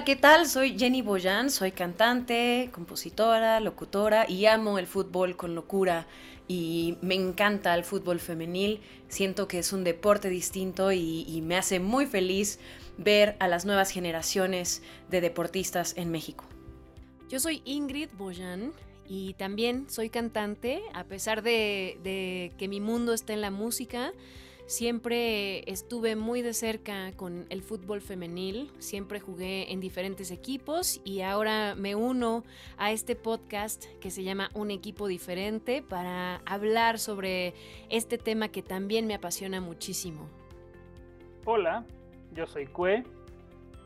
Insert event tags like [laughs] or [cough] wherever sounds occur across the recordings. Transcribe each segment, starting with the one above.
Hola, ¿qué tal? Soy Jenny Boyan, soy cantante, compositora, locutora y amo el fútbol con locura y me encanta el fútbol femenil. Siento que es un deporte distinto y, me hace muy feliz ver a las nuevas generaciones de deportistas en México. Yo soy Ingrid Boyan y también soy cantante, a pesar de, de que mi mundo está en la música. Siempre estuve muy de cerca con el fútbol femenil, siempre jugué en diferentes equipos y ahora me uno a este podcast que se llama Un equipo diferente para hablar sobre este tema que también me apasiona muchísimo. Hola, yo soy Cue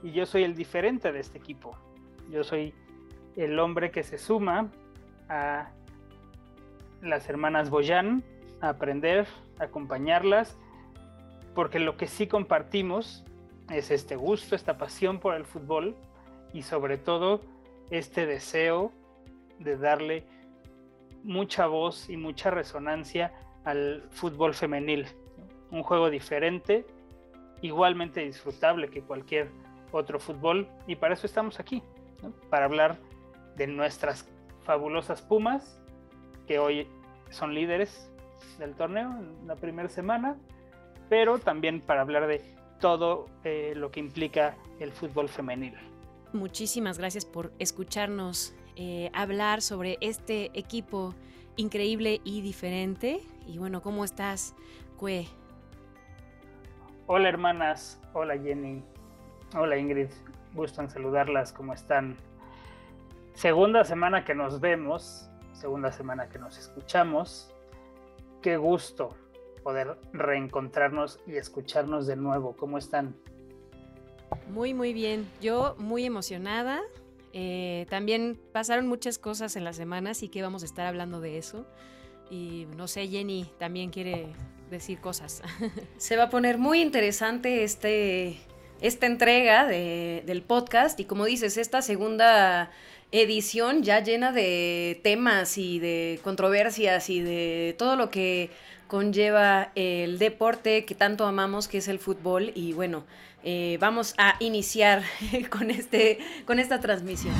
y yo soy el diferente de este equipo. Yo soy el hombre que se suma a las hermanas Boyan a aprender, a acompañarlas porque lo que sí compartimos es este gusto, esta pasión por el fútbol y sobre todo este deseo de darle mucha voz y mucha resonancia al fútbol femenil. Un juego diferente, igualmente disfrutable que cualquier otro fútbol y para eso estamos aquí, para hablar de nuestras fabulosas Pumas que hoy son líderes del torneo en la primera semana pero también para hablar de todo eh, lo que implica el fútbol femenil. Muchísimas gracias por escucharnos eh, hablar sobre este equipo increíble y diferente. Y bueno, ¿cómo estás, Cue? Hola hermanas, hola Jenny, hola Ingrid, gusto en saludarlas, ¿cómo están? Segunda semana que nos vemos, segunda semana que nos escuchamos. Qué gusto poder reencontrarnos y escucharnos de nuevo. ¿Cómo están? Muy, muy bien. Yo muy emocionada. Eh, también pasaron muchas cosas en la semana, así que vamos a estar hablando de eso. Y no sé, Jenny también quiere decir cosas. [laughs] Se va a poner muy interesante este, esta entrega del podcast y como dices, esta segunda edición ya llena de temas y de controversias y de todo lo que conlleva el deporte que tanto amamos, que es el fútbol. Y bueno, eh, vamos a iniciar [laughs] con, este, con esta transmisión.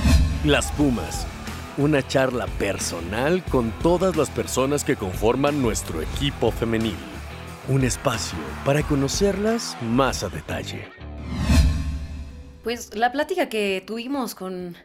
Las Pumas, una charla personal con todas las personas que conforman nuestro equipo femenil. Un espacio para conocerlas más a detalle. Pues la plática que tuvimos con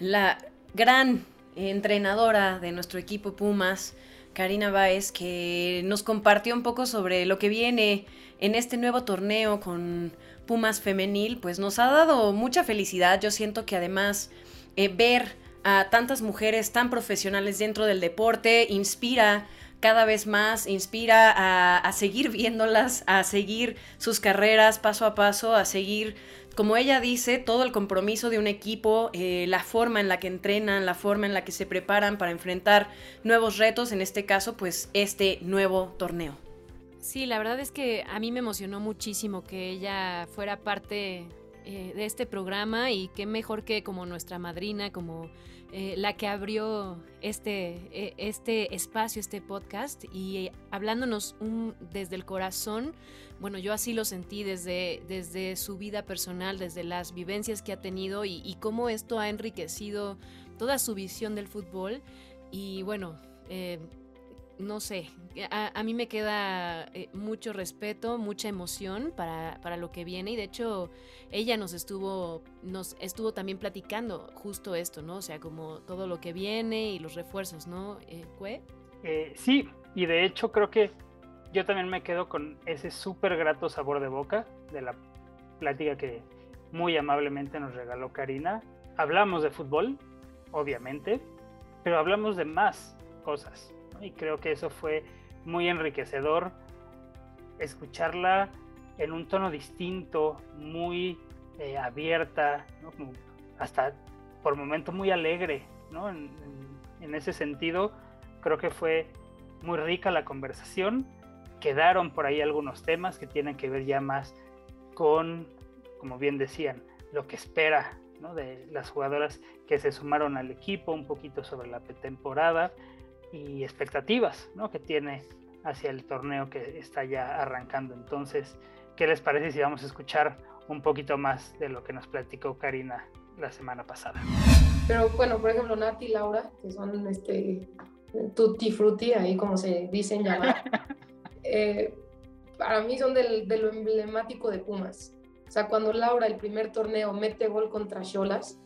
la gran entrenadora de nuestro equipo Pumas, Karina Báez, que nos compartió un poco sobre lo que viene en este nuevo torneo con Pumas Femenil, pues nos ha dado mucha felicidad. Yo siento que además eh, ver a tantas mujeres tan profesionales dentro del deporte inspira cada vez más, inspira a, a seguir viéndolas, a seguir sus carreras paso a paso, a seguir como ella dice, todo el compromiso de un equipo, eh, la forma en la que entrenan, la forma en la que se preparan para enfrentar nuevos retos, en este caso, pues este nuevo torneo. Sí, la verdad es que a mí me emocionó muchísimo que ella fuera parte eh, de este programa y qué mejor que como nuestra madrina, como eh, la que abrió este, este espacio, este podcast y hablándonos desde el corazón bueno, yo así lo sentí desde, desde su vida personal, desde las vivencias que ha tenido y, cómo esto ha enriquecido toda su visión del fútbol. Y bueno, eh, no sé, a, mí me queda eh, mucho respeto, mucha emoción para, para, lo que viene y de hecho ella nos estuvo, nos estuvo también platicando justo esto, ¿no? O sea, como todo lo que viene y los refuerzos, ¿no? Eh, eh sí, y de hecho creo que yo también me quedo con ese súper grato sabor de boca de la plática que muy amablemente nos regaló Karina. Hablamos de fútbol, obviamente, pero hablamos de más cosas. Y creo que eso fue muy enriquecedor escucharla en un tono distinto, muy eh, abierta, hasta por momento muy alegre, en ese sentido, creo que fue muy rica la conversación. Quedaron por ahí algunos temas que tienen que ver ya más con, como bien decían, lo que espera de las jugadoras que se sumaron al equipo, un poquito sobre la temporada y expectativas que tiene hacia el torneo que está ya arrancando. Entonces, ¿qué les parece si vamos a escuchar un poquito más de lo que nos platicó Karina la semana pasada? Pero bueno, por ejemplo, Nati y Laura, que son este tutti frutti, ahí como se dicen llamar, [laughs] eh, para mí son de lo emblemático de Pumas. O sea, cuando Laura el primer torneo mete gol contra Cholas,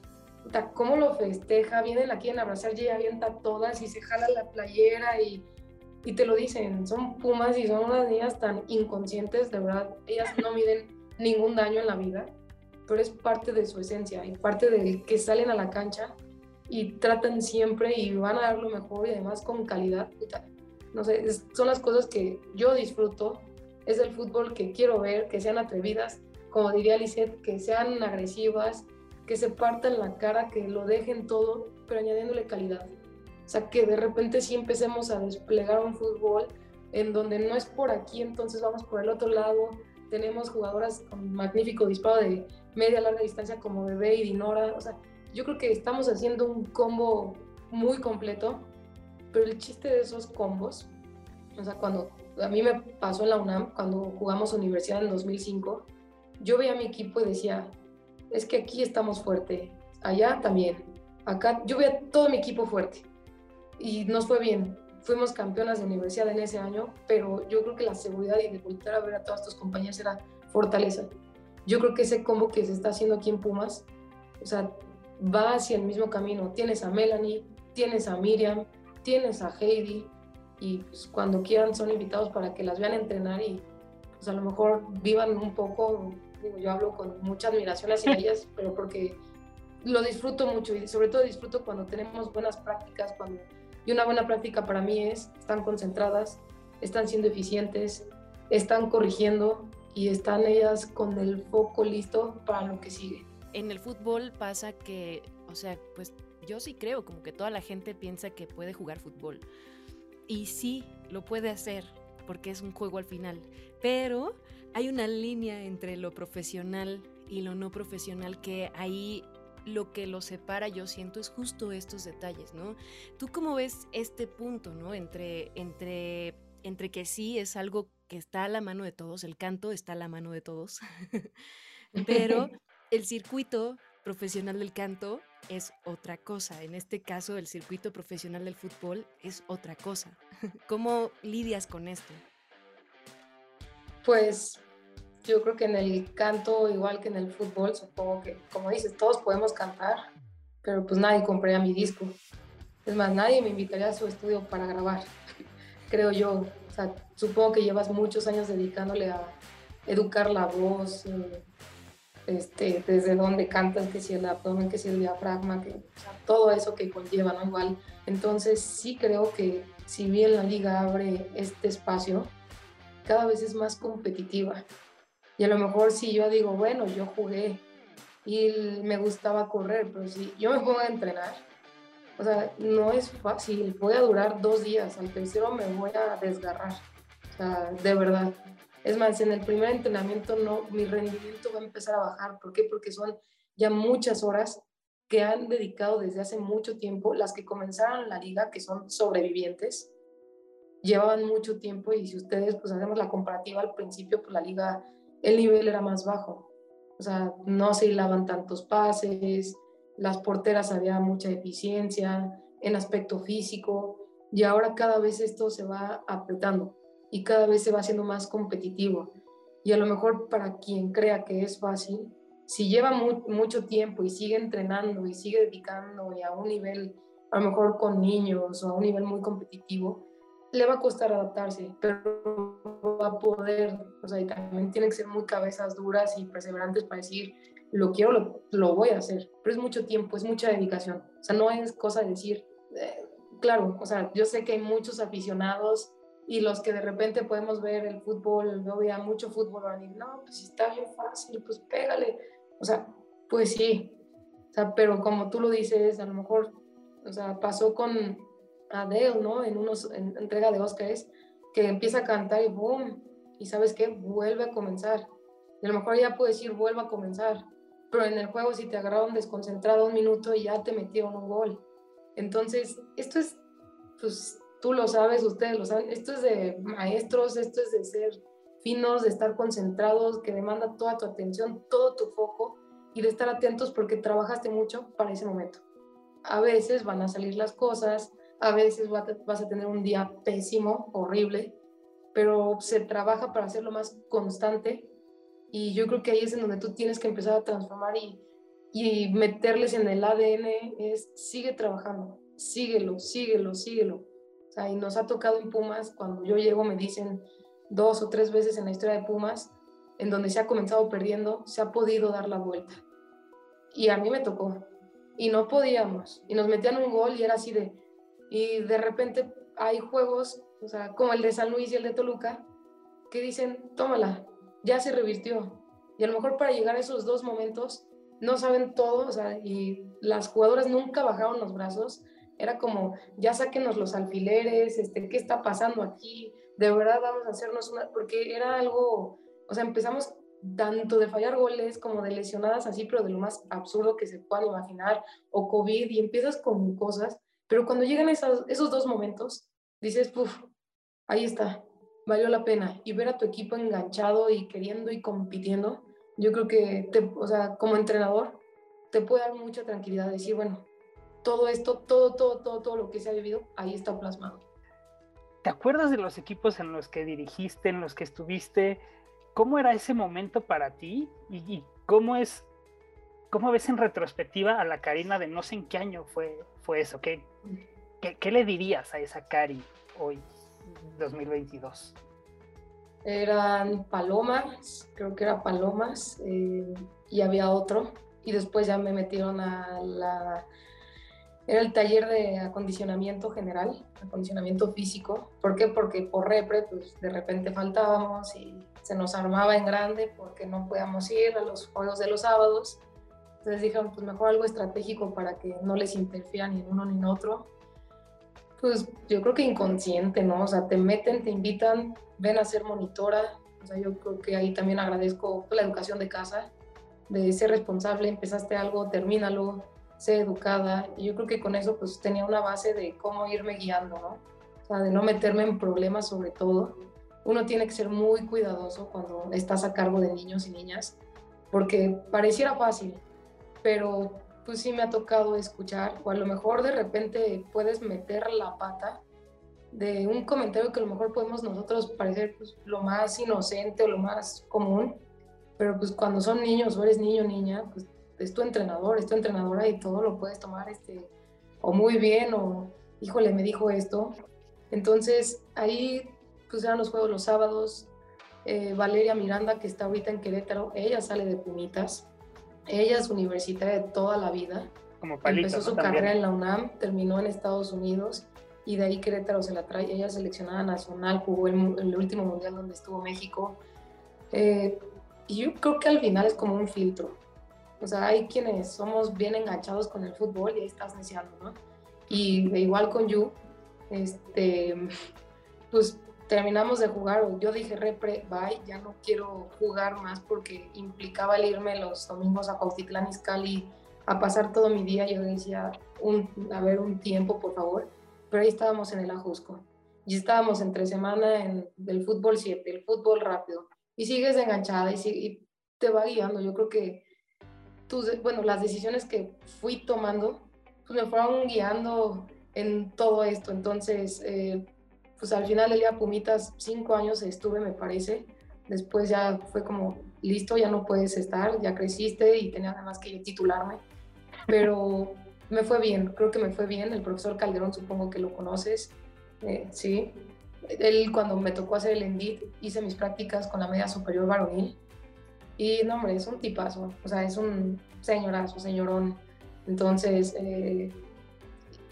¿cómo lo festeja? Vienen aquí en abrazar y avienta todas y se jala la playera y, y te lo dicen. Son Pumas y son unas niñas tan inconscientes, de verdad. Ellas no miden ningún daño en la vida, pero es parte de su esencia y parte de que salen a la cancha y tratan siempre y van a dar lo mejor y además con calidad. No sé, son las cosas que yo disfruto. Es el fútbol que quiero ver, que sean atrevidas, como diría Lisette, que sean agresivas, que se partan la cara, que lo dejen todo, pero añadiéndole calidad. O sea, que de repente sí empecemos a desplegar un fútbol en donde no es por aquí, entonces vamos por el otro lado. Tenemos jugadoras con magnífico disparo de media larga distancia como Bebé y Dinora. O sea, yo creo que estamos haciendo un combo muy completo, pero el chiste de esos combos, o sea, cuando a mí me pasó en la UNAM, cuando jugamos universidad en 2005, yo veía a mi equipo y decía, es que aquí estamos fuerte, allá también, acá, yo veía todo mi equipo fuerte y nos fue bien. Fuimos campeonas de universidad en ese año, pero yo creo que la seguridad y de volver a ver a todas tus compañeras era fortaleza. Yo creo que ese combo que se está haciendo aquí en Pumas, o sea, va hacia el mismo camino. Tienes a Melanie, tienes a Miriam, tienes a Heidi, y pues, cuando quieran son invitados para que las vean entrenar y pues a lo mejor vivan un poco yo hablo con mucha admiración hacia [laughs] ellas, pero porque lo disfruto mucho y sobre todo disfruto cuando tenemos buenas prácticas, cuando, y una buena práctica para mí es, están concentradas, están siendo eficientes, están corrigiendo y están ellas con el foco listo para lo que sigue. En el fútbol pasa que, o sea, pues yo sí creo como que toda la gente piensa que puede jugar fútbol. Y sí, lo puede hacer, porque es un juego al final. Pero hay una línea entre lo profesional y lo no profesional que ahí lo que lo separa, yo siento, es justo estos detalles, ¿no? ¿Tú cómo ves este punto, ¿no? Entre, entre, entre que sí es algo que está a la mano de todos, el canto está a la mano de todos, [laughs] pero [laughs] el circuito profesional del canto es otra cosa. En este caso, el circuito profesional del fútbol es otra cosa. [laughs] ¿Cómo lidias con esto? Pues yo creo que en el canto, igual que en el fútbol, supongo que, como dices, todos podemos cantar, pero pues nadie compraría mi disco. Es más, nadie me invitaría a su estudio para grabar, [laughs] creo yo. O sea, supongo que llevas muchos años dedicándole a educar la voz, eh, este, desde dónde cantas, que si el abdomen, que si el diafragma, que, todo eso que conlleva, ¿no? Igual. Entonces sí creo que si bien la liga abre este espacio, cada vez es más competitiva. Y a lo mejor si yo digo, bueno, yo jugué y me gustaba correr, pero si yo me pongo a entrenar, o sea, no es fácil, voy a durar dos días, al tercero me voy a desgarrar, o sea, de verdad. Es más, en el primer entrenamiento no, mi rendimiento va a empezar a bajar. ¿Por qué? Porque son ya muchas horas que han dedicado desde hace mucho tiempo, las que comenzaron la liga, que son sobrevivientes, llevaban mucho tiempo y si ustedes pues hacemos la comparativa al principio, pues la liga, el nivel era más bajo. O sea, no se hilaban tantos pases, las porteras había mucha eficiencia en aspecto físico y ahora cada vez esto se va apretando y cada vez se va haciendo más competitivo. Y a lo mejor para quien crea que es fácil, si lleva mucho tiempo y sigue entrenando y sigue dedicando y a un nivel, a lo mejor con niños o a un nivel muy competitivo, le va a costar adaptarse, pero va a poder, o sea, y también tiene que ser muy cabezas duras y perseverantes para decir, lo quiero, lo, lo voy a hacer, pero es mucho tiempo, es mucha dedicación, o sea, no es cosa de decir, eh, claro, o sea, yo sé que hay muchos aficionados y los que de repente podemos ver el fútbol, yo veía mucho fútbol, van a decir, no, pues está bien fácil, pues pégale. O sea, pues sí, o sea, pero como tú lo dices, a lo mejor O sea, pasó con Adele, ¿no? En unos en entrega de Oscars, que empieza a cantar y boom, y sabes qué, vuelve a comenzar. Y a lo mejor ya puedes decir, vuelve a comenzar, pero en el juego si te agarraron desconcentrado un minuto y ya te metieron un gol. Entonces, esto es, pues tú lo sabes, ustedes lo saben, esto es de maestros, esto es de ser finos, de estar concentrados, que demanda toda tu atención, todo tu foco y de estar atentos porque trabajaste mucho para ese momento. A veces van a salir las cosas, a veces vas a tener un día pésimo, horrible, pero se trabaja para hacerlo más constante y yo creo que ahí es en donde tú tienes que empezar a transformar y, y meterles en el ADN es sigue trabajando, síguelo, síguelo, síguelo. Y nos ha tocado en Pumas, cuando yo llego me dicen dos o tres veces en la historia de Pumas, en donde se ha comenzado perdiendo, se ha podido dar la vuelta. Y a mí me tocó. Y no podíamos. Y nos metían un gol y era así de... Y de repente hay juegos, o sea, como el de San Luis y el de Toluca, que dicen, tómala, ya se revirtió. Y a lo mejor para llegar a esos dos momentos no saben todo, o sea, y las jugadoras nunca bajaron los brazos. Era como, ya sáquenos los alfileres, este, ¿qué está pasando aquí? De verdad vamos a hacernos una, porque era algo, o sea, empezamos tanto de fallar goles como de lesionadas así, pero de lo más absurdo que se puedan imaginar, o COVID, y empiezas con cosas, pero cuando llegan esos, esos dos momentos, dices, puff, ahí está, valió la pena. Y ver a tu equipo enganchado y queriendo y compitiendo, yo creo que, te, o sea, como entrenador, te puede dar mucha tranquilidad, decir, bueno, todo esto, todo, todo, todo, todo lo que se ha vivido, ahí está plasmado. ¿Te acuerdas de los equipos en los que dirigiste, en los que estuviste? ¿Cómo era ese momento para ti? ¿Y, cómo es, cómo ves en retrospectiva a la Karina de no sé en qué año fue, fue eso? ¿Qué, qué, qué le dirías a esa Cari hoy, 2022? eran palomas, creo que era palomas, eh, y había otro. Y después ya me metieron a la... Era el taller de acondicionamiento general, acondicionamiento físico. ¿Por qué? Porque por repre, pues de repente faltábamos y se nos armaba en grande porque no podíamos ir a los juegos de los sábados. Entonces dijeron, pues mejor algo estratégico para que no les interfiera ni uno ni en otro. Pues yo creo que inconsciente, ¿no? O sea, te meten, te invitan, ven a ser monitora. O sea, yo creo que ahí también agradezco la educación de casa, de ser responsable, empezaste algo, termínalo, sé educada. Y yo creo que con eso pues tenía una base de cómo irme guiando, ¿no? De no meterme en problemas sobre todo. Uno tiene que ser muy cuidadoso cuando estás a cargo de niños y niñas, porque pareciera fácil, pero pues sí me ha tocado escuchar, o a lo mejor de repente puedes meter la pata de un comentario que a lo mejor podemos nosotros parecer pues, lo más inocente o lo más común, pero pues cuando son niños o eres niño o niña, pues es tu entrenador, es tu entrenadora y todo lo puedes tomar este, o muy bien o híjole, me dijo esto. Entonces ahí pues eran los juegos los sábados. Eh, Valeria Miranda, que está ahorita en Querétaro, ella sale de Pumitas. Ella es universitaria de toda la vida. Como Empezó su carrera en la UNAM, terminó en Estados Unidos y de ahí Querétaro se la trae. Ella seleccionada nacional, jugó el, el último mundial donde estuvo México. Eh, y yo creo que al final es como un filtro. O sea, hay quienes somos bien enganchados con el fútbol y ahí estás deseando, ¿no? Y igual con Yu, este, pues terminamos de jugar, yo dije, repre, bye, ya no quiero jugar más porque implicaba el irme los domingos a Cuautitlán Izcalli a pasar todo mi día. Yo decía, un, a ver, un tiempo, por favor pero ahí estábamos en el Ajusco. Y estábamos entre semana en el fútbol 7, el fútbol rápido. Y sigues enganchada y, te va guiando. Yo creo que tus, bueno, las decisiones que fui tomando pues me fueron guiando en todo esto. Entonces, eh, pues al final del día Pumitas, cinco años estuve, me parece. Después ya fue como, listo, ya no puedes estar, ya creciste y tenía además que titularme. Pero me fue bien, creo que me fue bien. El profesor Calderón, supongo que lo conoces, eh, sí. Él, cuando me tocó hacer el ENDIT, hice mis prácticas con la media superior varonil. Y no, hombre, es un tipazo, o sea, es un señorazo, señorón. Entonces, eh,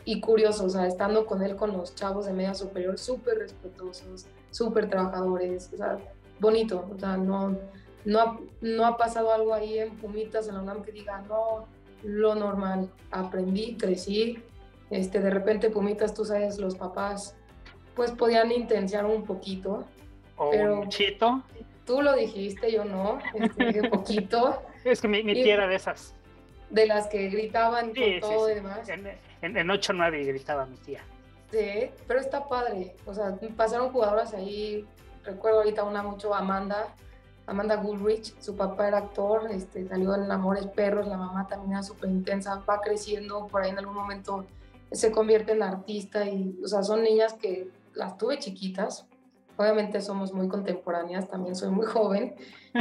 y curioso, o sea, estando con él, con los chavos de media superior, súper respetuosos, súper trabajadores, o sea, bonito, o sea, no, no, ha, no ha pasado algo ahí en Pumitas, en la UNAM, que diga, no, lo normal. Aprendí, crecí Este, de repente, Pumitas, tú sabes, los papás, pues podían intensiar un poquito. O Pero- un chito. Tú lo dijiste, yo no, este, un poquito. [laughs] Es que mi, mi tía era de esas. De las que gritaban Sí, con sí, todo sí. y demás. En, en, en 8-9 gritaba mi tía. Sí, pero está padre. O sea, pasaron jugadoras ahí. Recuerdo ahorita una mucho, Amanda. Amanda Goodrich, su papá era actor, este, salió en Amores Perros, la mamá también era súper intensa, va creciendo, por ahí en algún momento se convierte en artista y, o sea, son niñas que las tuve chiquitas, obviamente somos muy contemporáneas, también soy muy joven,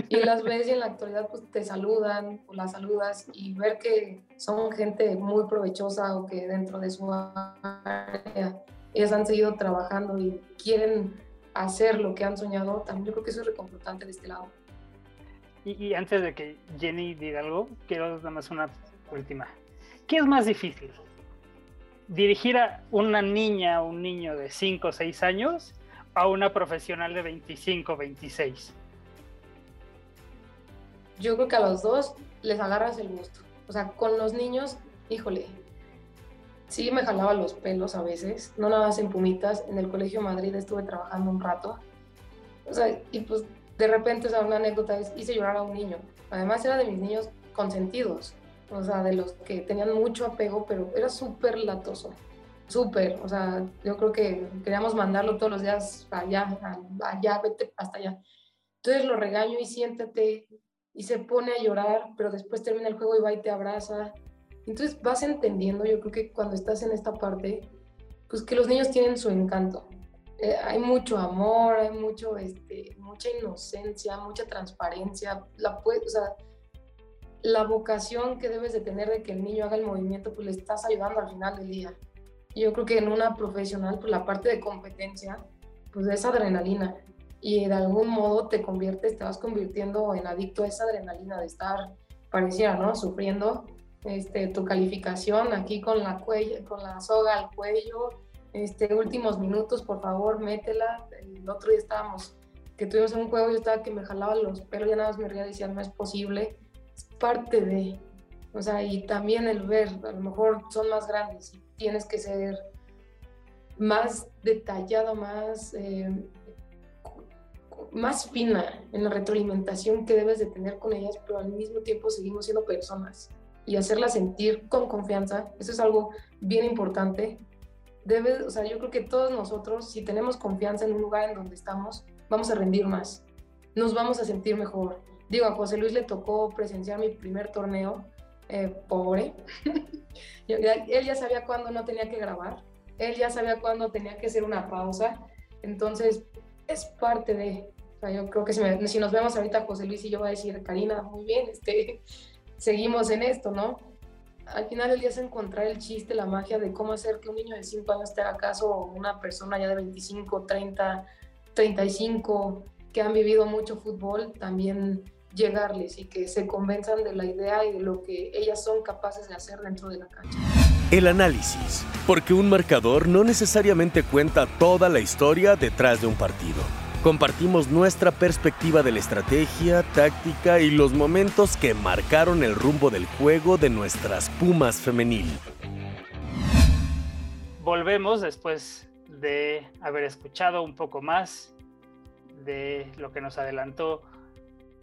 y las ves y en la actualidad pues te saludan o las saludas y ver que son gente muy provechosa o que dentro de su área ellas han seguido trabajando y quieren hacer lo que han soñado, también yo creo que eso es reconfortante de este lado. Y, y antes de que Jenny diga algo, quiero nada más una última. ¿Qué es más difícil? ¿Dirigir a una niña o un niño de 5 o 6 años a una profesional de 25 26? Yo creo que a los dos les agarras el gusto. O sea, con los niños, híjole, sí me jalaba los pelos a veces, no nada más en Pumitas, en el Colegio Madrid estuve trabajando un rato. O sea, y pues de repente, o sea, una anécdota es, hice llorar a un niño. Además era de mis niños consentidos, o sea, de los que tenían mucho apego, pero era súper latoso, súper. O sea, yo creo que queríamos mandarlo todos los días allá, allá, vete hasta allá. Entonces lo regaño y siéntate, y se pone a llorar, pero después termina el juego y va y te abraza. Entonces vas entendiendo, yo creo que cuando estás en esta parte, pues que los niños tienen su encanto. Eh, hay mucho amor, hay mucho, este, mucha inocencia, mucha transparencia. La, pue- o sea, la vocación que debes de tener de que el niño haga el movimiento, pues le estás ayudando al final del día. Y yo creo que en una profesional, pues la parte de competencia, pues es adrenalina y de algún modo te conviertes, te vas convirtiendo en adicto a esa adrenalina de estar, pareciera, ¿no? Sufriendo este, tu calificación aquí con la, cuello, con la soga al cuello, este, últimos minutos, por favor, métela. El otro día estábamos, que tuvimos un juego, yo estaba que me jalaba los pelos, ya nada más me reía, decía, no es posible, es parte de, o sea, y también el ver, a lo mejor son más grandes y tienes que ser más detallado, más... eh, más fina en la retroalimentación que debes de tener con ellas, pero al mismo tiempo seguimos siendo personas y hacerlas sentir con confianza, eso es algo bien importante. Debes, o sea, yo creo que todos nosotros, si tenemos confianza en un lugar en donde estamos, vamos a rendir más, nos vamos a sentir mejor. Digo, a José Luis le tocó presenciar mi primer torneo, eh, pobre. [laughs] Él ya sabía cuándo no tenía que grabar, él ya sabía cuándo tenía que hacer una pausa, entonces es parte de, o sea, yo creo que si, me- si nos vemos ahorita José Luis y yo va a decir, Karina, muy bien, este, [laughs] seguimos en esto, ¿no? Al final del día es encontrar el chiste, la magia de cómo hacer que un niño de 5 años te haga caso o una persona ya de 25, 30, 35, que han vivido mucho fútbol, también llegarles y que se convenzan de la idea y de lo que ellas son capaces de hacer dentro de la cancha. El análisis, porque un marcador no necesariamente cuenta toda la historia detrás de un partido. Compartimos nuestra perspectiva de la estrategia, táctica y los momentos que marcaron el rumbo del juego de nuestras Pumas femenil. Volvemos después de haber escuchado un poco más de lo que nos adelantó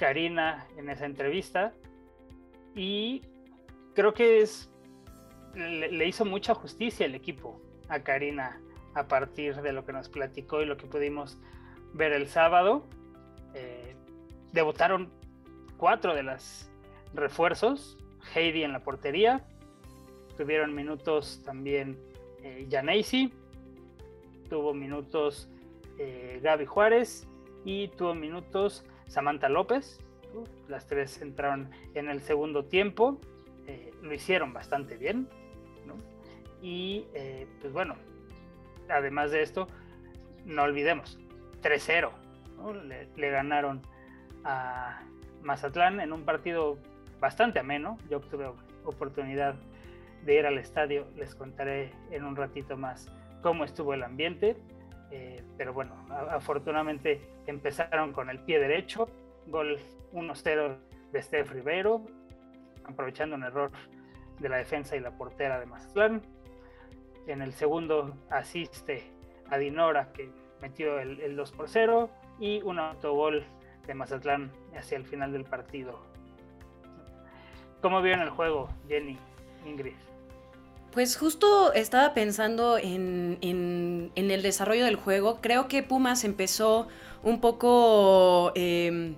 Karina en esa entrevista y creo que es le, hizo mucha justicia el equipo a Karina a partir de lo que nos platicó y lo que pudimos ver el sábado. Eh, debutaron cuatro de las refuerzos, Heidi en la portería, tuvieron minutos también eh, tuvo minutos eh, Gaby Juárez y tuvo minutos Samantha López. Las tres entraron en el segundo tiempo, eh, lo hicieron bastante bien. Y eh, pues bueno, además de esto, no olvidemos, 3-0. ¿no? Le, le ganaron a Mazatlán en un partido bastante ameno. Yo tuve oportunidad de ir al estadio, les contaré en un ratito más cómo estuvo el ambiente. Eh, pero bueno, afortunadamente empezaron con el pie derecho, gol 1-0 de Steph Rivero, aprovechando un error de la defensa y la portera de Mazatlán. En el segundo asiste a Dinora que metió el, el 2 por 0 y un autogol de Mazatlán hacia el final del partido. ¿Cómo vieron el juego, Jenny, Ingrid? Pues justo estaba pensando en, el desarrollo del juego. Creo que Pumas empezó un poco... Em,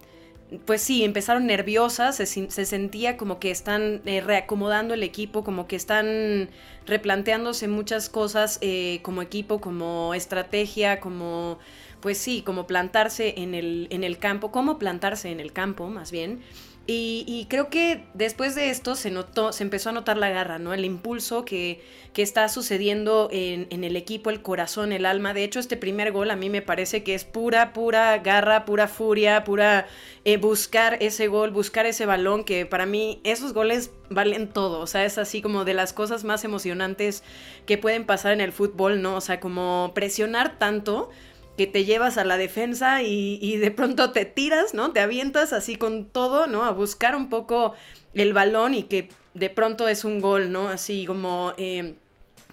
pues sí, empezaron nerviosas, se, sentía como que están eh, reacomodando el equipo, como que están replanteándose muchas cosas eh, como equipo, como estrategia, como, pues sí, como plantarse en el, en el campo, cómo plantarse en el campo más bien. Y, creo que después de esto se notó, se empezó a notar la garra, ¿no? El impulso que, que está sucediendo en, el equipo, el corazón, el alma. De hecho, este primer gol a mí me parece que es pura, pura garra, pura furia, pura eh, buscar ese gol, buscar ese balón, que para mí esos goles valen todo. O sea, es así como de las cosas más emocionantes que pueden pasar en el fútbol, ¿no? O sea, como presionar tanto que te llevas a la defensa y, de pronto te tiras, ¿no? Te avientas así con todo, ¿no? A buscar un poco el balón y que de pronto es un gol, ¿no? Así como... Eh,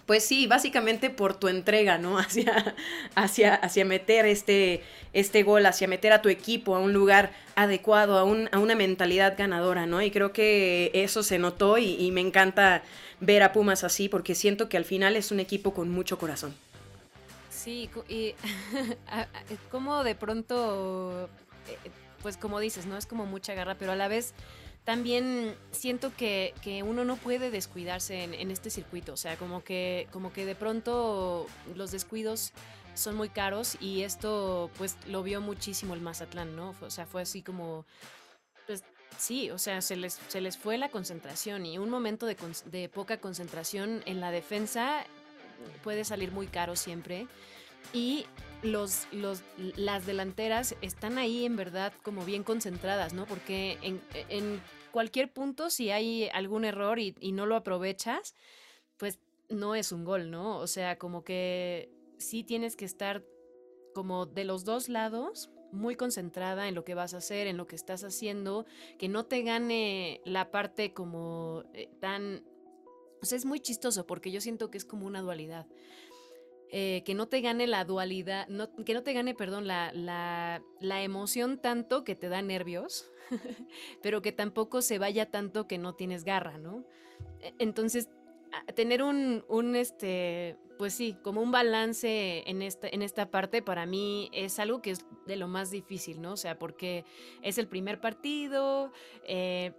pues sí, básicamente por tu entrega, ¿no? [laughs] Hacia, hacia, hacia meter este, este gol, hacia meter a tu equipo a un lugar adecuado, a, un, a una mentalidad ganadora, ¿no? Y creo que eso se notó y, y me encanta ver a Pumas así porque siento que al final es un equipo con mucho corazón. Sí, y [laughs] como de pronto, eh, pues como dices, ¿no? Es como mucha garra, pero a la vez también siento que, uno no puede descuidarse en, este circuito. O sea, como que, como que de pronto los descuidos son muy caros y esto pues lo vio muchísimo el Mazatlán, ¿no? O sea, fue así como, pues sí, o sea, se les, se les fue la concentración y un momento de, de poca concentración en la defensa puede salir muy caro siempre. Y los, los, las delanteras están ahí en verdad como bien concentradas, ¿no? Porque en, cualquier punto, si hay algún error y, no lo aprovechas, pues no es un gol, ¿no? O sea, como que sí tienes que estar como de los dos lados muy concentrada en lo que vas a hacer, en lo que estás haciendo, que no te gane la parte como eh, tan o sea, es muy chistoso porque yo siento que es como una dualidad. Eh, que no te gane la dualidad, que no te gane, perdón, la, la, emoción tanto que te da nervios, [laughs] pero que tampoco se vaya tanto que no tienes garra, ¿no? E, entonces, tener un, un, este, pues sí, como un balance en esta, en esta parte para mí es algo que es de lo más difícil, ¿no? O sea, porque es el primer partido, eh,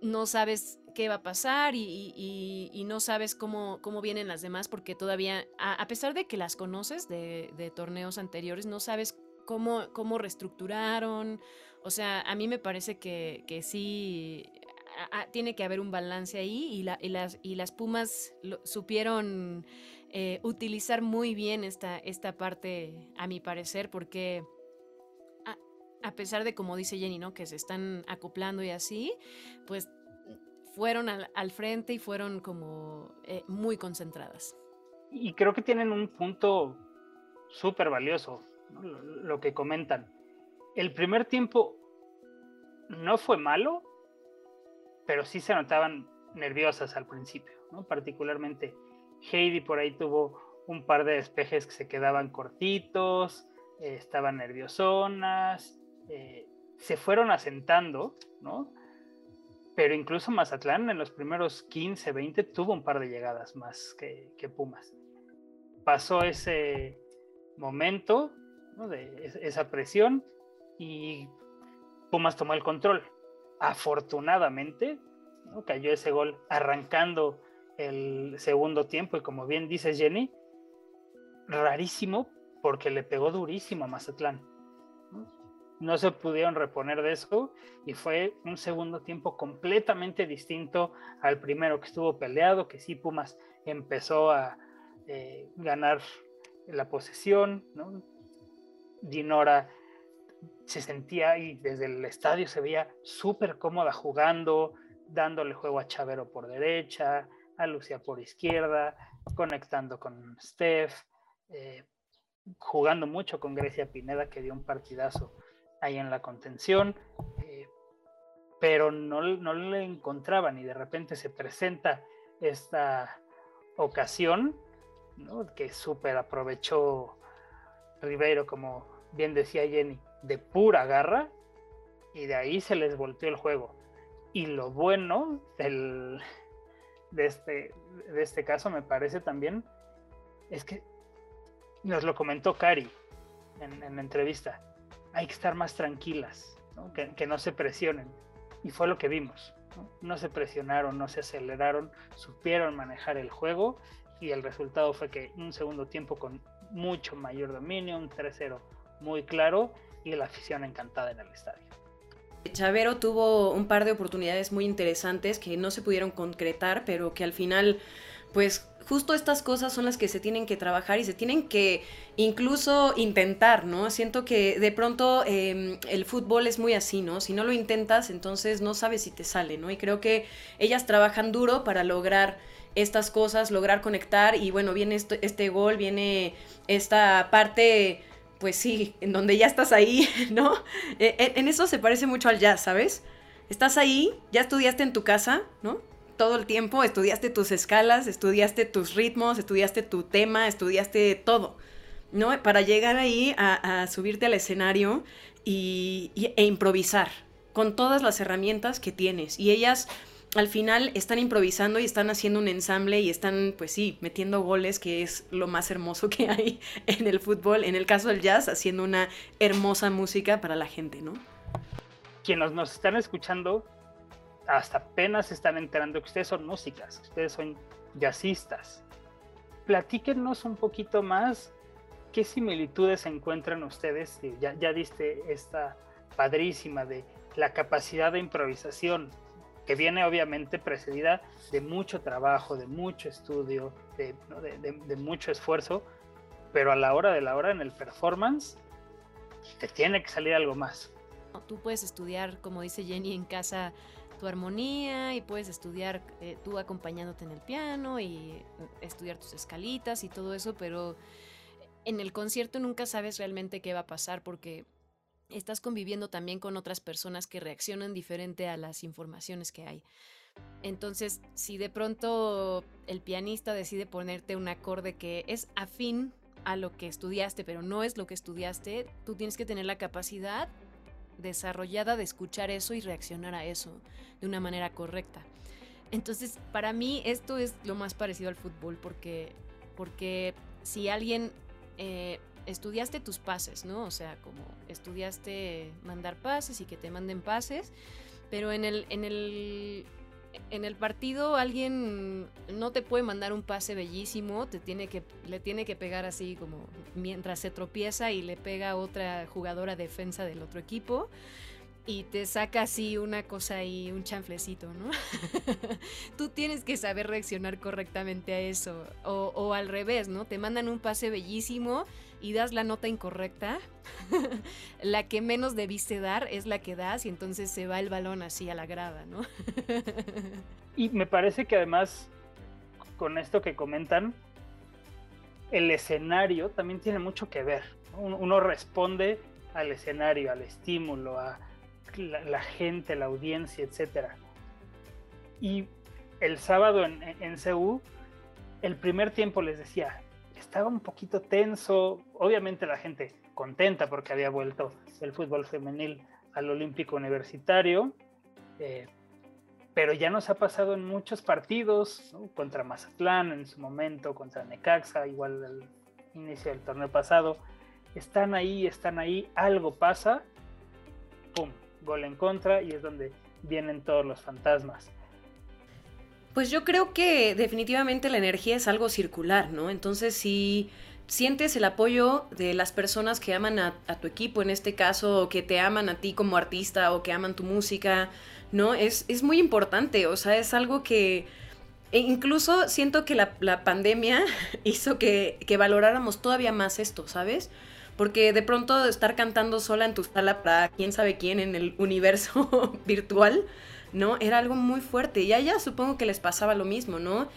no sabes qué va a pasar y, no sabes cómo, cómo, vienen las demás porque todavía, a, pesar de que las conoces de, torneos anteriores, no sabes cómo, cómo reestructuraron. O sea, a mí me parece que, sí tiene que haber un balance ahí y, las, y las Pumas supieron eh, utilizar muy bien esta, esta parte, a mi parecer, porque a pesar de como dice Jenny, ¿no? Que se están acoplando y así, pues fueron al, frente y fueron como eh, muy concentradas. Y creo que tienen un punto súper valioso, lo, que comentan. El primer tiempo no fue malo, pero sí se notaban nerviosas al principio, ¿no? Particularmente Heidi por ahí tuvo un par de despejes que se quedaban cortitos, eh, estaban nerviosonas, eh, se fueron asentando, ¿no? Pero incluso Mazatlán en los primeros 15, 20 tuvo un par de llegadas más que, Pumas. Pasó ese momento de esa presión y Pumas tomó el control. Afortunadamente, cayó ese gol arrancando el segundo tiempo y como bien dice Jenny, rarísimo porque le pegó durísimo a Mazatlán no se pudieron reponer de eso y fue un segundo tiempo completamente distinto al primero que estuvo peleado, que sí Pumas empezó a eh, ganar la posesión, ¿no? Dinora se sentía y desde el estadio se veía súper cómoda jugando, dándole juego a Chavero por derecha, a Lucia por izquierda, conectando con Steph, eh, jugando mucho con Grecia Pineda, que dio un partidazo ahí en la contención, eh, pero no, no le encontraban y de repente se presenta esta ocasión que súper aprovechó Ribeiro, como bien decía Jenny, de pura garra, y de ahí se les volteó el juego. Y lo bueno del, de, este, de este caso me parece también es que nos lo comentó Cari en, la entrevista. Hay que estar más tranquilas, Que, no se presionen. Y fue lo que vimos. ¿no? se presionaron, no se aceleraron, supieron manejar el juego y el resultado fue que un segundo tiempo con mucho mayor dominio, un 3-0 muy claro y la afición encantada en el estadio. Chavero tuvo un par de oportunidades muy interesantes que no se pudieron concretar, pero que al final, pues justo estas cosas son las que se tienen que trabajar y se tienen que incluso intentar, ¿no? Siento que de pronto em, el fútbol es muy así, ¿no? Si no lo intentas, entonces no sabes si te sale, ¿no? Y creo que ellas trabajan duro para lograr estas cosas, lograr conectar y bueno, viene este gol, viene esta parte pues sí, en donde ya estás ahí, [laughs] ¿no? E, e, en, eso se parece mucho al jazz, ¿sabes? Estás ahí, ya estudiaste en tu casa, ¿no? Todo el tiempo, estudiaste tus escalas, estudiaste tus ritmos, estudiaste tu tema, estudiaste todo, ¿no? Para llegar ahí a, subirte al escenario y, e improvisar con todas las herramientas que tienes. Y ellas al final están improvisando y están haciendo un ensamble y están, pues sí, metiendo goles, que es lo más hermoso que hay [laughs] en el fútbol. En el caso del jazz, haciendo una hermosa música para la gente, ¿no? Quienes nos están escuchando, hasta apenas están enterando que ustedes son músicas, ustedes son jazzistas. Platíquenos un poquito más qué similitudes encuentran ustedes. Ya, ya diste esta padrísima de la capacidad de improvisación que viene obviamente precedida de mucho trabajo, de mucho estudio, de, mucho esfuerzo, pero a la hora de la hora en el performance te tiene que salir algo más. Tú puedes estudiar, como dice Jenny, en casa tu armonía y puedes estudiar eh, tú acompañándote en el piano y estudiar tus escalitas y todo eso, pero en el concierto nunca sabes realmente qué va a pasar porque estás conviviendo también con otras personas que reaccionan diferente a las informaciones que hay. Entonces, si de pronto el pianista decide ponerte un acorde que es afín a lo que estudiaste, pero no es lo que estudiaste, tú tienes que tener la capacidad desarrollada de escuchar eso y reaccionar a eso de una manera correcta. Entonces, para mí esto es lo más parecido al fútbol, porque, porque si alguien eh, estudiaste tus pases, ¿no? O sea, como estudiaste mandar pases y que te manden pases, pero en el, en el, en el partido alguien no te puede mandar un pase bellísimo, te tiene que, le tiene que pegar así como mientras se tropieza y le pega otra jugadora defensa del otro equipo y te saca así una cosa y un chanflecito, ¿no? [laughs] Tú tienes que saber reaccionar correctamente a eso. O, o, al revés, ¿no? Te mandan un pase bellísimo y das la nota incorrecta, [laughs] la que menos debiste dar es la que das y entonces se va el balón así a la grada, ¿no? [laughs] y me parece que además, con esto que comentan, el escenario también tiene mucho que ver. Uno responde al escenario, al estímulo, a la, gente, la audiencia, etc. Y el sábado en, en, CU, el primer tiempo les decía, estaba un poquito tenso, obviamente la gente contenta porque había vuelto el fútbol femenil al Olímpico Universitario, eh, pero ya nos ha pasado en muchos partidos, contra Mazatlán en su momento, contra Necaxa, igual al inicio del torneo pasado, están ahí, están ahí, algo pasa, ¡pum! Gol en contra y es donde vienen todos los fantasmas. Pues yo creo que definitivamente la energía es algo circular, ¿no? Entonces si sientes el apoyo de las personas que aman a, tu equipo, en este caso, o que te aman a ti como artista o que aman tu música, ¿no? Es, es muy importante, o sea, es algo que... E incluso siento que la, pandemia [laughs] hizo que, que valoráramos todavía más esto, ¿sabes? porque de pronto estar cantando sola en tu sala para quién sabe quién en el universo [laughs] virtual, ¿no? Era algo muy fuerte. Y a ella supongo que les pasaba lo mismo, ¿no?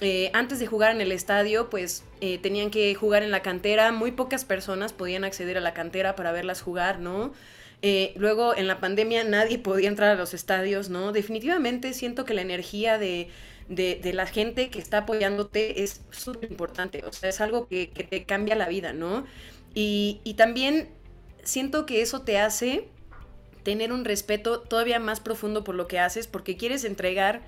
Eh, antes de jugar en el estadio, pues eh, tenían que jugar en la cantera. Muy pocas personas podían acceder a la cantera para verlas jugar, ¿no? Eh, luego en la pandemia nadie [laughs] podía entrar a los estadios, ¿no? Definitivamente siento que la energía de, de, la gente que está apoyándote es súper importante, o sea, es algo que, te cambia la vida, ¿no? Y, y también siento que eso te hace tener un respeto todavía más profundo por lo que haces, porque quieres entregar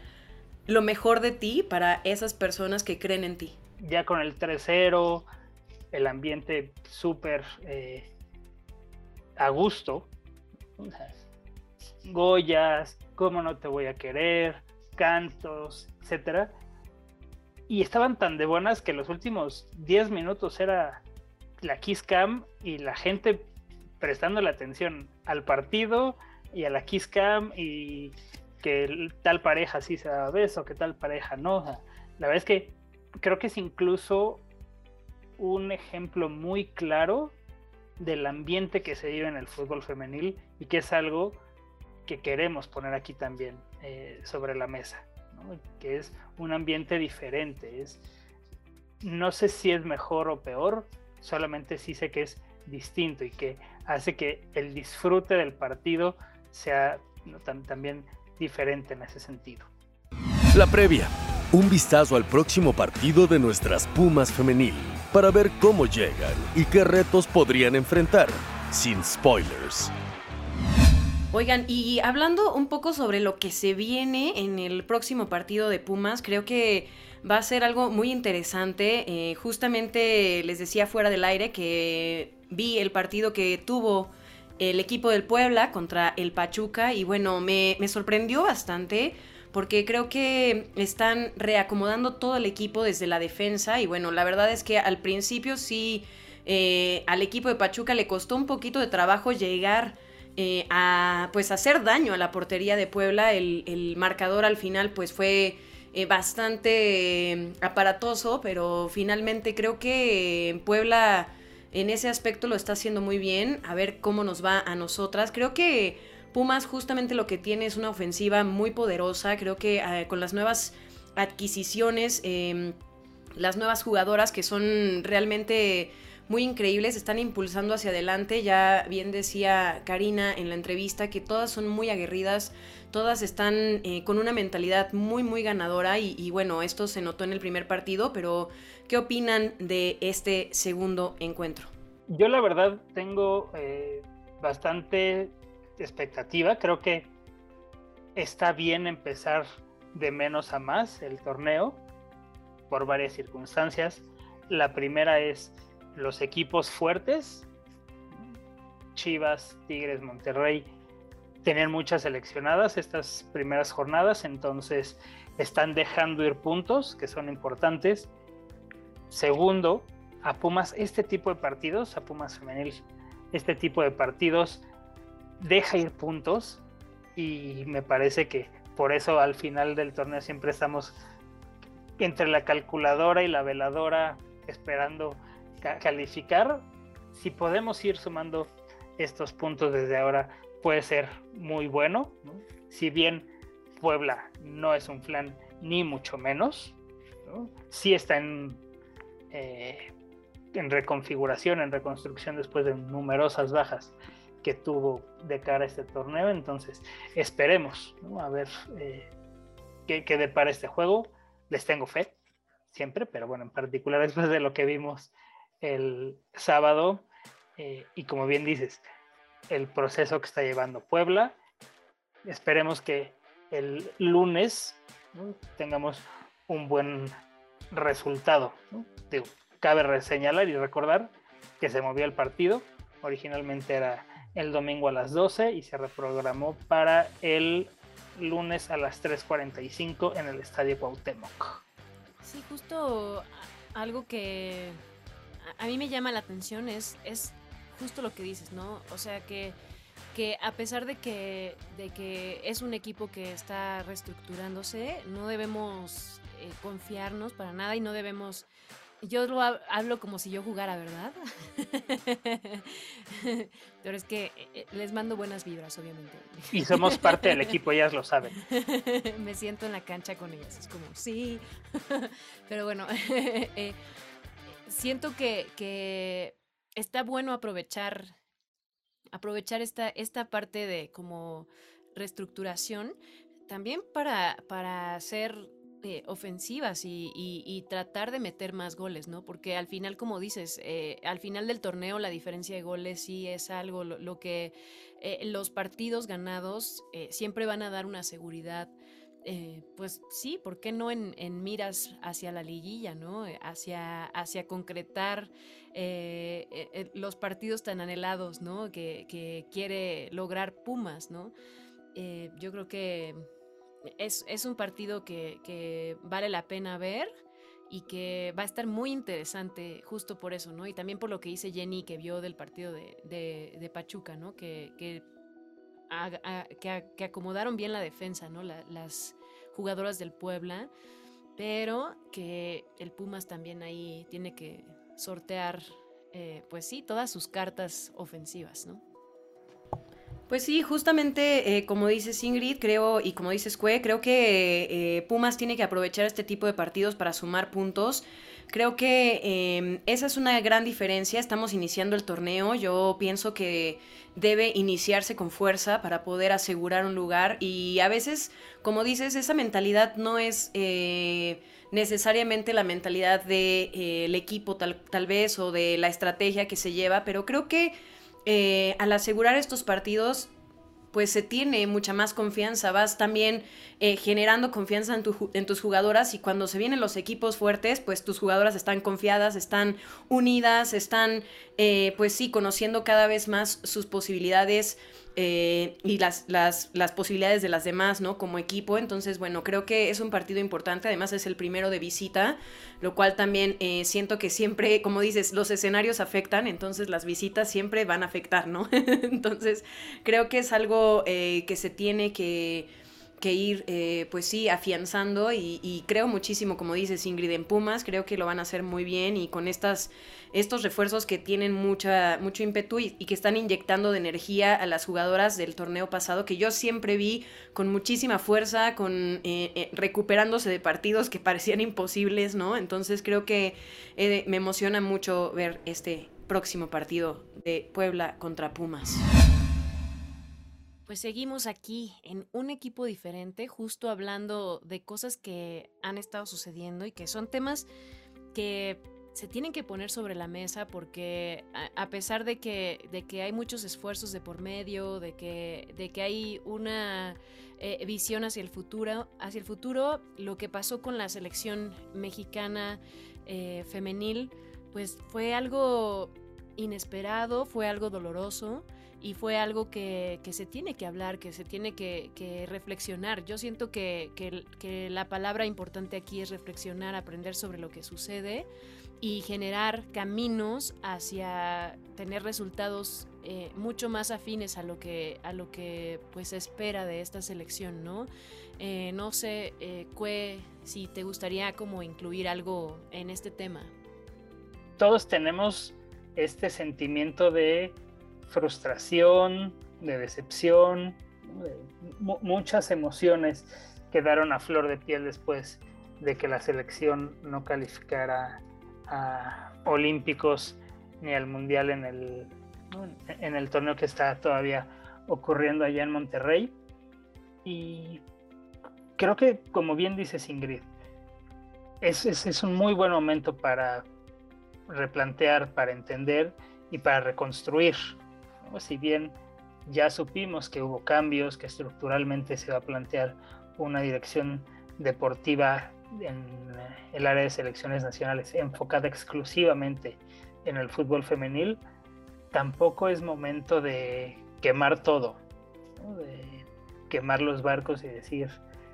lo mejor de ti para esas personas que creen en ti. Ya con el 3-0, el ambiente súper eh, a gusto. Goyas, cómo no te voy a querer, cantos, etcétera. Y estaban tan de buenas que los últimos 10 minutos era la Kiss Cam y la gente prestando la atención al partido y a la Kiss Cam y que tal pareja sí se da beso, que tal pareja no. la verdad es que creo que es incluso un ejemplo muy claro del ambiente que se vive en el fútbol femenil y que es algo que queremos poner aquí también eh, sobre la mesa, que es un ambiente diferente. Es, no sé si es mejor o peor, solamente sí sé que es distinto y que hace que el disfrute del partido sea también diferente en ese sentido. La previa. Un vistazo al próximo partido de nuestras Pumas femenil para ver cómo llegan y qué retos podrían enfrentar, sin spoilers. Oigan, y hablando un poco sobre lo que se viene en el próximo partido de Pumas, creo que va a ser algo muy interesante. Eh, justamente les decía fuera del aire que vi el partido que tuvo el equipo del Puebla contra el Pachuca y bueno, me, sorprendió bastante porque creo que están reacomodando todo el equipo desde la defensa y bueno, la verdad es que al principio sí eh, al equipo de Pachuca le costó un poquito de trabajo llegar eh, a pues hacer daño a la portería de Puebla, el, marcador al final pues fue eh, bastante aparatoso, pero finalmente creo que Puebla en ese aspecto lo está haciendo muy bien, a ver cómo nos va a nosotras, creo que Pumas justamente lo que tiene es una ofensiva muy poderosa. Creo que eh, con las nuevas adquisiciones, em, las nuevas jugadoras que son realmente muy increíbles, están impulsando hacia adelante. Ya bien decía Karina en la entrevista que todas son muy aguerridas, todas están eh, con una mentalidad muy, muy ganadora y, bueno, esto se notó en el primer partido, pero ¿qué opinan de este segundo encuentro? Yo la verdad tengo eh, bastante expectativa. Creo que está bien empezar de menos a más el torneo por varias circunstancias. La primera es los equipos fuertes, Chivas, Tigres, Monterrey, tener muchas seleccionadas estas primeras jornadas, entonces están dejando ir puntos que son importantes. Segundo, a Pumas este tipo de partidos, a Pumas femenil, este tipo de partidos deja ir puntos y me parece que por eso al final del torneo siempre estamos entre la calculadora y la veladora esperando calificar. Si podemos ir sumando estos puntos desde ahora, puede ser muy bueno. Si bien Puebla no es un flan, ni mucho menos, si está en, eh, en reconfiguración, en reconstrucción después de numerosas bajas que tuvo de cara a este torneo. Entonces, esperemos a ver eh, qué, qué, depara este juego. Les tengo fe, siempre, pero bueno, en particular [laughs] después de lo que vimos el sábado. Eh, y como bien dices, el proceso que está llevando Puebla. Esperemos que el lunes tengamos un buen resultado. cabe señalar y recordar que se movió el partido. Originalmente era el domingo a las 12 y se reprogramó para el lunes a las 3.45 en el Estadio Cuauhtémoc. Sí, justo algo que a mí me llama la atención es, es justo lo que dices, ¿no? O sea que, que a pesar de que, de que es un equipo que está reestructurándose, no debemos eh, confiarnos para nada y no debemos yo lo hablo como si yo jugara, ¿verdad? [laughs] Pero es que eh, eh, les mando buenas vibras, obviamente. Y somos parte del equipo, [laughs] ellas lo saben. Me siento en la cancha con ellas, es como, sí. [laughs] Pero bueno, eh, siento que, que, está bueno aprovechar, aprovechar esta, esta parte de como reestructuración, también para, para hacer eh, ofensivas y, tratar de meter más goles, ¿no? Porque al final, como dices, eh, al final del torneo la diferencia de goles sí es algo, lo, que eh, los partidos ganados siempre van a dar una seguridad. Pues sí, ¿por qué no en, miras hacia la liguilla, ¿no? Hacia, hacia concretar los partidos tan anhelados, ¿no? Que, que quiere lograr Pumas, ¿no? yo creo que es, un partido que, vale la pena ver y que va a estar muy interesante justo por eso, ¿no? Y también por lo que dice Jenny que vio del partido de, Pachuca, ¿no? Que, que, que, acomodaron bien la defensa, ¿no? las jugadoras del Puebla, pero que el Pumas también ahí tiene que sortear, eh, pues sí, todas sus cartas ofensivas, ¿no? Pues sí, justamente eh, como dices Ingrid, creo, y como dices Cue, creo que eh, Pumas tiene que aprovechar este tipo de partidos para sumar puntos. Creo que em, esa es una gran diferencia. Estamos iniciando el torneo. Yo pienso que debe iniciarse con fuerza para poder asegurar un lugar. Y a veces, como dices, esa mentalidad no es eh, necesariamente la mentalidad del equipo tal, tal vez o de la estrategia que se lleva, pero creo que eh, al asegurar estos partidos, pues se tiene mucha más confianza, vas también eh, generando confianza en, en, tus jugadoras y cuando se vienen los equipos fuertes, pues tus jugadoras están confiadas, están unidas, están, eh, pues sí, conociendo cada vez más sus posibilidades eh, y las, las, las, posibilidades de las demás, ¿no? Como equipo. Entonces, bueno, creo que es un partido importante. Además, es el primero de visita, lo cual también eh, siento que siempre, como dices, los escenarios afectan, entonces las visitas siempre van a afectar, ¿no? [laughs] entonces, creo que es algo eh, que se tiene que que ir, eh, pues sí, afianzando y, creo muchísimo, como dices Ingrid, en Pumas, creo que lo van a hacer muy bien y con estas, estos refuerzos que tienen mucha, mucho ímpetu y, que están inyectando de energía a las jugadoras del torneo pasado, que yo siempre vi con muchísima fuerza, con eh, eh, recuperándose de partidos que parecían imposibles, ¿no? Entonces creo que me emociona mucho ver este próximo partido de Puebla contra Pumas pues seguimos aquí en un equipo diferente, justo hablando de cosas que han estado sucediendo y que son temas que se tienen que poner sobre la mesa porque a, pesar de que, de que hay muchos esfuerzos de por medio, de que, de que hay una eh, visión hacia el futuro, hacia el futuro, lo que pasó con la selección mexicana eh, femenil, pues fue algo inesperado, fue algo doloroso y fue algo que, se tiene que hablar, que se tiene que, reflexionar. Yo siento que, la palabra importante aquí es reflexionar, aprender sobre lo que sucede y generar caminos hacia tener resultados eh, mucho más afines a lo que a lo que pues se espera de esta selección, ¿no? Eh, no sé, eh, si te gustaría como incluir algo en este tema. Todos tenemos este sentimiento de frustración, de decepción, muchas emociones quedaron a flor de piel después de que la selección no calificara a Olímpicos ni al Mundial en el, en el torneo que está todavía ocurriendo allá en Monterrey. Y creo que, como bien dice Ingrid, es, es un muy buen momento para replantear, para entender y para reconstruir si bien ya supimos que hubo cambios, que estructuralmente se va a plantear una dirección deportiva en el área de selecciones nacionales enfocada exclusivamente en el fútbol femenil, tampoco es momento de quemar todo, de quemar los barcos y decir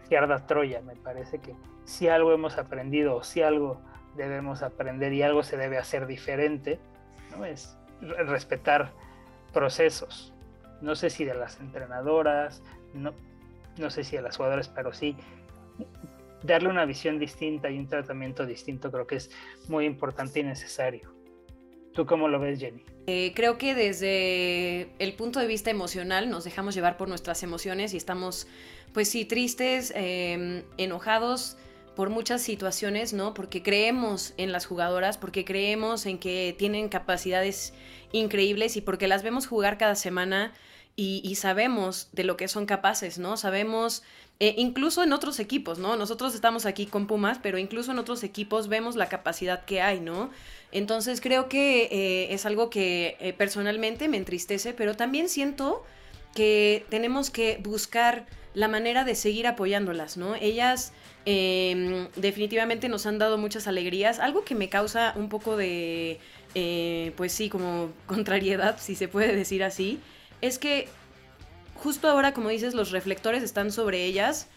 que arda Troya. Me parece que si algo hemos aprendido o si algo debemos aprender y algo se debe hacer diferente, ¿no? es respetar procesos. No sé si de las entrenadoras, no, no sé si de las jugadoras, pero sí darle una visión distinta y un tratamiento distinto creo que es muy importante y necesario. ¿Tú cómo lo ves, Jenny? Eh, creo que desde el punto de vista emocional nos dejamos llevar por nuestras emociones y estamos, pues sí, tristes, em, enojados, por muchas situaciones, ¿no? Porque creemos en las jugadoras, porque creemos en que tienen capacidades increíbles y porque las vemos jugar cada semana y, sabemos de lo que son capaces, ¿no? Sabemos eh, incluso en otros equipos, ¿no? Nosotros estamos aquí con Pumas, pero incluso en otros equipos vemos la capacidad que hay, ¿no? Entonces creo que eh, es algo que eh, personalmente me entristece, pero también siento que tenemos que buscar la manera de seguir apoyándolas, ¿no? Ellas em, definitivamente nos han dado muchas alegrías, algo que me causa un poco de, pues sí, como [laughs] contrariedad, si se puede decir así, es que justo ahora, como dices, los reflectores están sobre ellas,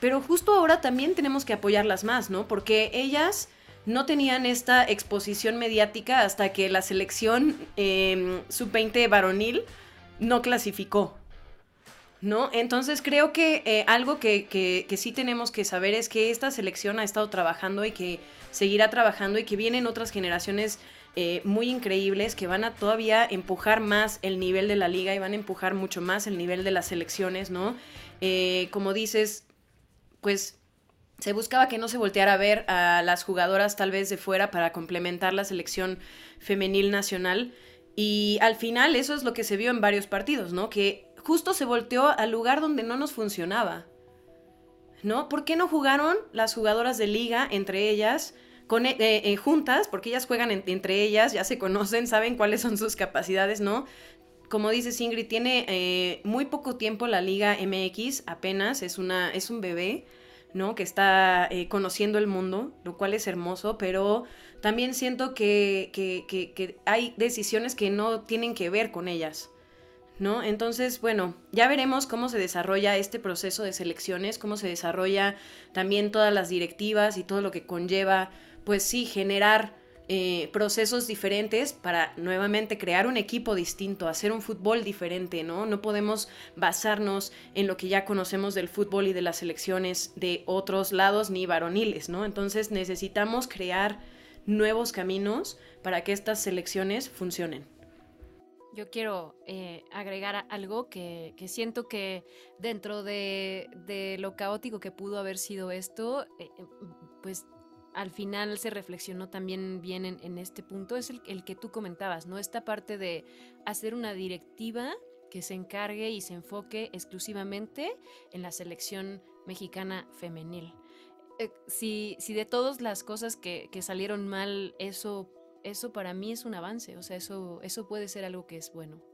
pero justo ahora también tenemos que apoyarlas más, ¿no? Porque ellas no tenían esta exposición mediática hasta que la selección eh, sub-20 varonil no clasificó. ¿No? Entonces creo que eh, algo que, que, sí tenemos que saber es que esta selección ha estado trabajando y que seguirá trabajando y que vienen otras generaciones eh, muy increíbles que van a todavía empujar más el nivel de la liga y van a empujar mucho más el nivel de las selecciones, ¿no? Eh, como dices, pues se buscaba que no se volteara a ver a las jugadoras tal vez de fuera para complementar la selección femenil nacional. Y al final eso es lo que se vio en varios partidos, ¿no? Que justo se volteó al lugar donde no nos funcionaba. ¿No? ¿Por qué no jugaron las jugadoras de liga entre ellas? Eh, eh, juntas, porque ellas juegan entre ellas, ya se conocen, saben cuáles son sus capacidades, ¿no? Como dice Ingrid, tiene eh, muy poco tiempo la Liga MX, apenas, es, una, es un bebé, ¿no? Que está conociendo el mundo, lo cual es hermoso, pero también siento que, que, hay decisiones que no tienen que ver con ellas. ¿No? Entonces, bueno, ya veremos cómo se desarrolla este proceso de selecciones, cómo se desarrolla también todas las directivas y todo lo que conlleva pues sí, generar eh, procesos diferentes para nuevamente crear un equipo distinto, hacer un fútbol diferente, ¿no? No podemos basarnos en lo que ya conocemos del fútbol y de las selecciones de otros lados ni varoniles, ¿no? Entonces necesitamos crear nuevos caminos para que estas selecciones funcionen. Yo quiero eh, agregar algo que, siento que dentro de, lo caótico que pudo haber sido esto, eh, pues al final se reflexionó también bien en, este punto es el, que tú comentabas, ¿no? Esta parte de hacer una directiva que se encargue y se enfoque exclusivamente en la selección mexicana femenil. Eh, si, si, de todas las cosas que, que, salieron mal, eso, eso para mí es un avance, o sea, eso, eso puede ser algo que es bueno.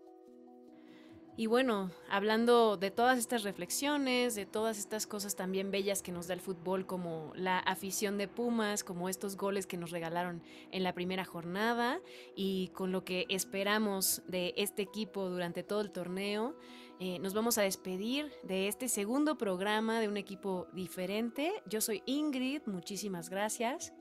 Y bueno, hablando de todas estas reflexiones, de todas estas cosas también bellas que nos da el fútbol, como la afición de Pumas, como estos goles que nos regalaron en la primera jornada y con lo que esperamos de este equipo durante todo el torneo, eh, nos vamos a despedir de este segundo programa de un equipo diferente. Yo soy Ingrid, muchísimas gracias.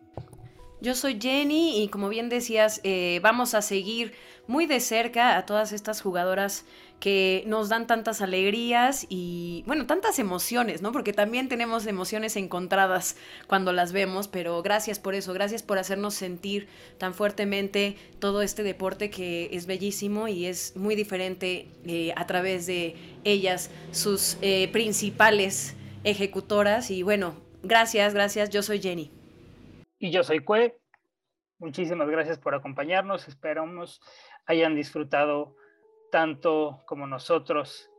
Yo soy Jenny y como bien decías, eh, vamos a seguir muy de cerca a todas estas jugadoras que nos dan tantas alegrías y, bueno, tantas emociones, ¿no? Porque también tenemos emociones encontradas cuando las vemos, pero gracias por eso, gracias por hacernos sentir tan fuertemente todo este deporte que es bellísimo y es muy diferente eh, a través de ellas, sus eh, principales ejecutoras. Y bueno, gracias, gracias, yo soy Jenny. Y yo soy Cue. Muchísimas gracias por acompañarnos. Esperamos hayan disfrutado tanto como nosotros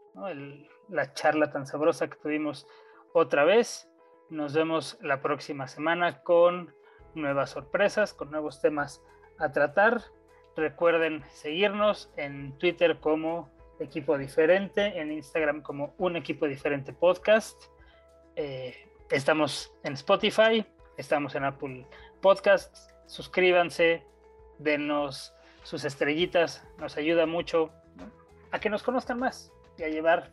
la charla tan sabrosa que tuvimos otra vez. Nos vemos la próxima semana con nuevas sorpresas, con nuevos temas a tratar. Recuerden seguirnos en Twitter como Equipo Diferente, en Instagram como Un Equipo Diferente Podcast. Eh, estamos en Spotify, estamos en Apple Podcasts. Suscríbanse, denos sus estrellitas, nos ayuda mucho a que nos conozcan más y a llevar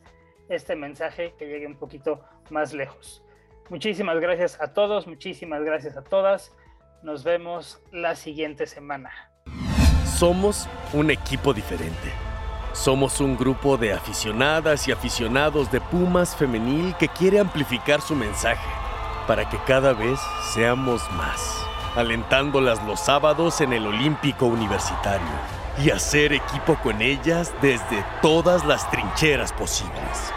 este mensaje que llegue un poquito más lejos. Muchísimas gracias a todos, muchísimas gracias a todas. Nos vemos la siguiente semana. Somos un equipo diferente. Somos un grupo de aficionadas y aficionados de Pumas femenil que quiere amplificar su mensaje para que cada vez seamos más, alentándolas los sábados en el Olímpico Universitario y hacer equipo con ellas desde todas las trincheras posibles.